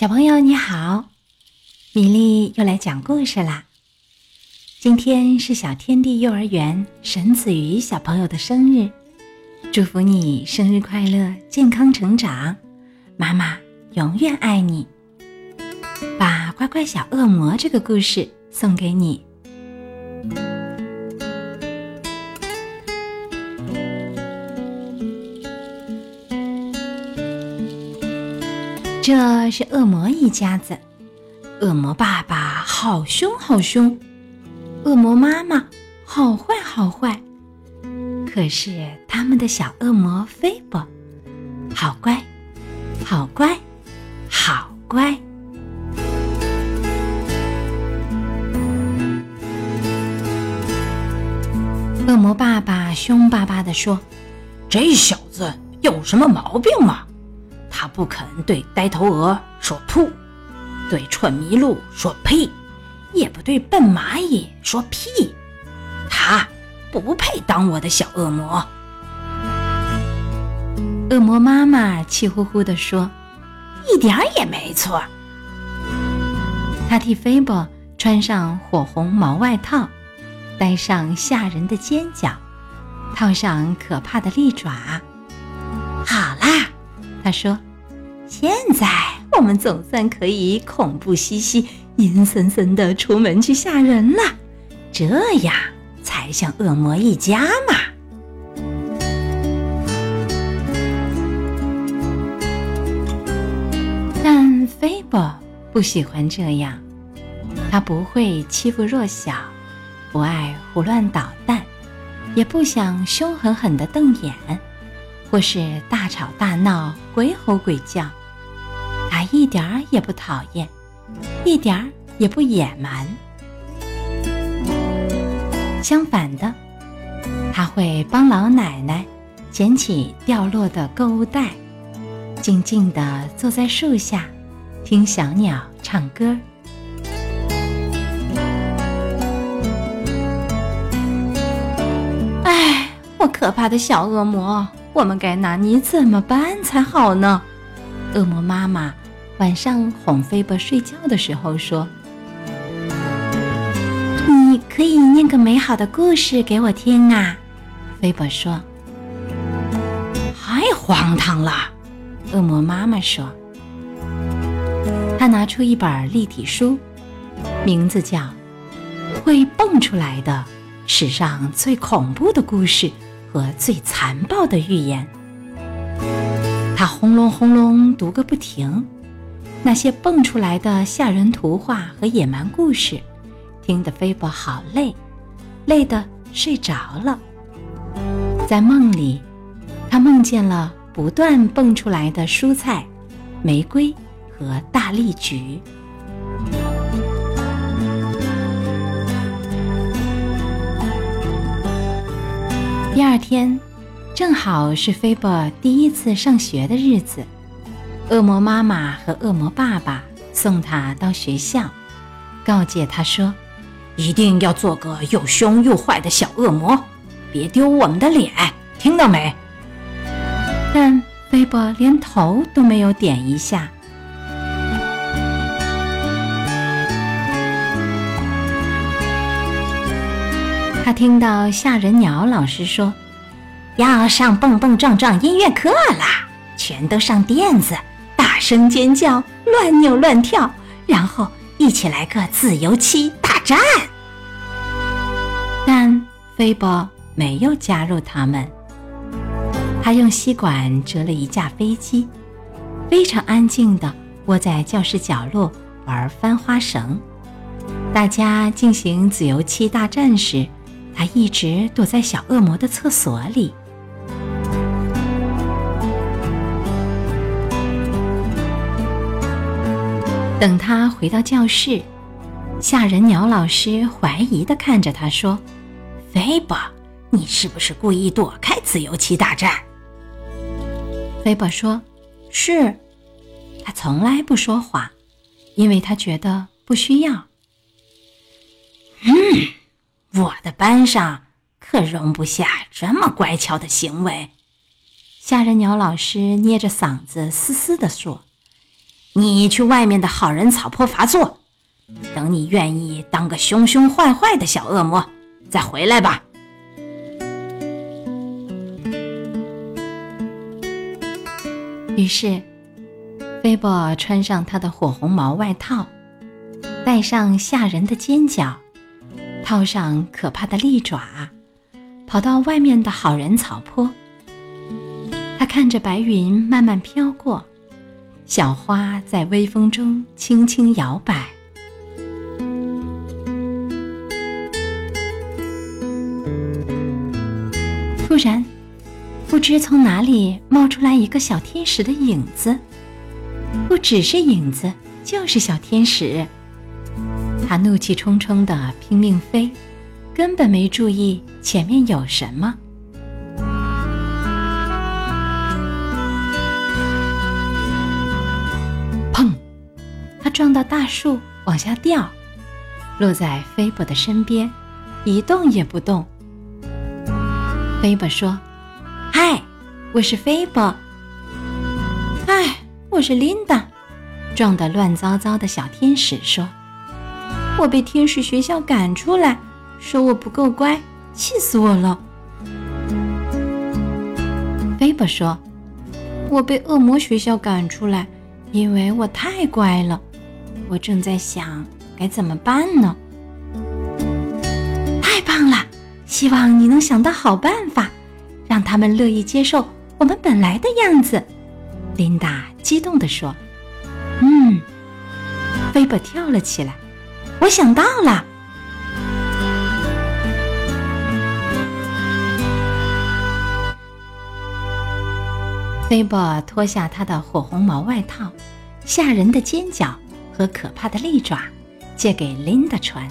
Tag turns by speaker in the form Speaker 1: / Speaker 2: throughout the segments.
Speaker 1: 小朋友你好，米粒又来讲故事啦。今天是小天地幼儿园沈子瑜小朋友的生日，祝福你生日快乐，健康成长，妈妈永远爱你。把乖乖小恶魔这个故事送给你。这是恶魔一家子，恶魔爸爸好凶好凶，恶魔妈妈好坏好坏。可是他们的小恶魔菲博，好乖，好乖，好乖。恶魔爸爸凶巴巴地说：“
Speaker 2: 这小子有什么毛病吗？”他不肯对呆头鹅说“噗”，对蠢麋鹿说“呸”，也不对笨蚂蚁说“屁”。他不配当我的小恶魔。
Speaker 1: 恶魔妈妈气呼呼地说：“
Speaker 2: 一点也没错。”
Speaker 1: 他替菲波穿上火红毛外套，戴上吓人的尖角，套上可怕的利爪。他说：“现在我们总算可以恐怖兮兮、阴森森的出门去吓人了，这样才像恶魔一家嘛。”但菲伯不喜欢这样，他不会欺负弱小，不爱胡乱捣蛋，也不想凶狠狠的瞪眼。或是大吵大闹、鬼吼鬼叫，他一点儿也不讨厌，一点儿也不野蛮。相反的，他会帮老奶奶捡起掉落的购物袋，静静地坐在树下，听小鸟唱歌。哎，我可怕的小恶魔！我们该拿你怎么办才好呢？恶魔妈妈晚上哄菲伯睡觉的时候说：“你可以念个美好的故事给我听啊。”菲伯说：“
Speaker 2: 太荒唐了。”
Speaker 1: 恶魔妈妈说：“他拿出一本立体书，名字叫《会蹦出来的史上最恐怖的故事》。”和最残暴的预言，他轰隆轰隆读个不停。那些蹦出来的吓人图画和野蛮故事，听得菲波好累，累得睡着了。在梦里，他梦见了不断蹦出来的蔬菜、玫瑰和大丽菊。第二天，正好是菲波第一次上学的日子。恶魔妈妈和恶魔爸爸送他到学校，告诫他说：“
Speaker 2: 一定要做个又凶又坏的小恶魔，别丢我们的脸，听到没？”
Speaker 1: 但菲波连头都没有点一下。他听到吓人鸟老师说：“要上蹦蹦撞撞音乐课啦，全都上垫子，大声尖叫，乱扭乱跳，然后一起来个自由期大战。”但菲波没有加入他们。他用吸管折了一架飞机，非常安静地窝在教室角落玩翻花绳。大家进行自由期大战时。他一直躲在小恶魔的厕所里。等他回到教室，吓人鸟老师怀疑的看着他说：“
Speaker 2: 菲波，你是不是故意躲开自由棋大战？”
Speaker 1: 菲波说：“是。”他从来不说谎，因为他觉得不需要。
Speaker 2: 嗯。我的班上可容不下这么乖巧的行为。
Speaker 1: 吓人鸟老师捏着嗓子嘶嘶地说：“
Speaker 2: 你去外面的好人草坡罚坐，等你愿意当个凶凶坏坏的小恶魔，再回来吧。”
Speaker 1: 于是，菲波穿上他的火红毛外套，戴上吓人的尖角，套上可怕的利爪，跑到外面的好人草坡。他看着白云慢慢飘过，小花在微风中轻轻摇摆。突然。不知从哪里冒出来一个小天使的影子，不只是影子，就是小天使。他怒气冲冲地拼命飞，根本没注意前面有什么。砰！他撞到大树，往下掉，落在菲伯的身边，一动也不动。菲伯说。嗨，我是菲伯。嗨，我是琳达。撞得乱糟糟的小天使说：“我被天使学校赶出来，说我不够乖，气死我了。”菲波说：“我被恶魔学校赶出来，因为我太乖了。我正在想该怎么办呢。”太棒了，希望你能想到好办法。让他们乐意接受我们本来的样子，琳达激动地说：“嗯。”菲伯跳了起来，“我想到了。”菲伯脱下他的火红毛外套、吓人的尖角和可怕的利爪，借给琳达穿。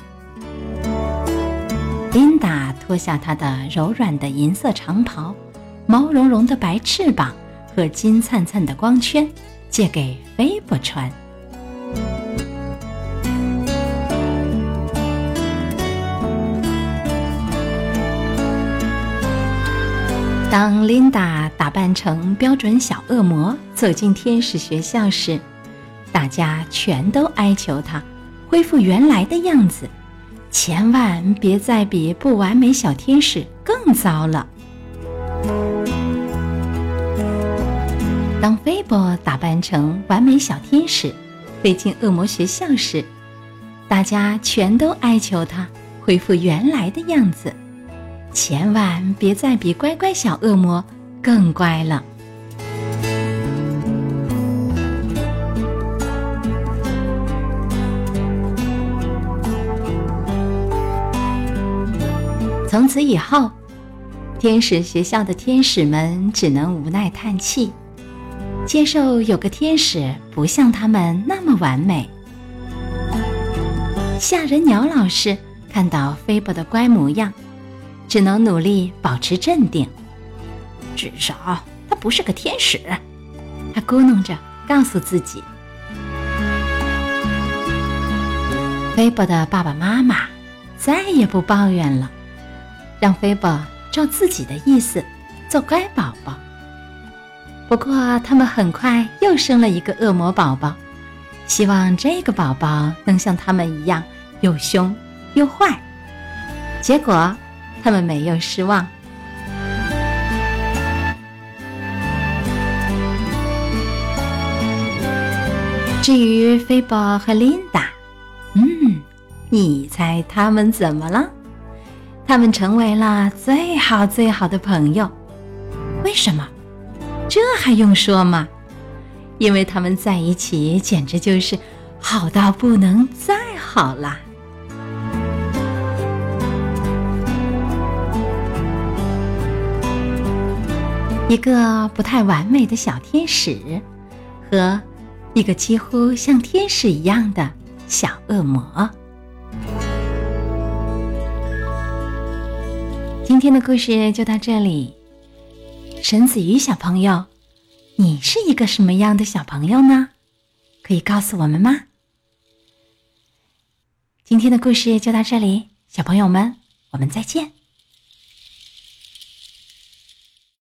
Speaker 1: 琳达脱下她的柔软的银色长袍、毛茸茸的白翅膀和金灿灿的光圈，借给菲波穿。当琳达打扮成标准小恶魔走进天使学校时，大家全都哀求她恢复原来的样子。千万别再比不完美小天使更糟了。当菲波打扮成完美小天使飞进恶魔学校时，大家全都哀求他恢复原来的样子，千万别再比乖乖小恶魔更乖了。从此以后，天使学校的天使们只能无奈叹气，接受有个天使不像他们那么完美。吓人鸟老师看到菲波的乖模样，只能努力保持镇定。至少他不是个天使，他咕哝着告诉自己。菲波的爸爸妈妈再也不抱怨了。让菲波照自己的意思做乖宝宝。不过，他们很快又生了一个恶魔宝宝，希望这个宝宝能像他们一样又凶又坏。结果，他们没有失望。至于菲波和琳达，嗯，你猜他们怎么了？他们成为了最好最好的朋友，为什么？这还用说吗？因为他们在一起简直就是好到不能再好啦！一个不太完美的小天使，和一个几乎像天使一样的小恶魔。今天的故事就到这里，沈子瑜小朋友，你是一个什么样的小朋友呢？可以告诉我们吗？今天的故事就到这里，小朋友们，我们再见。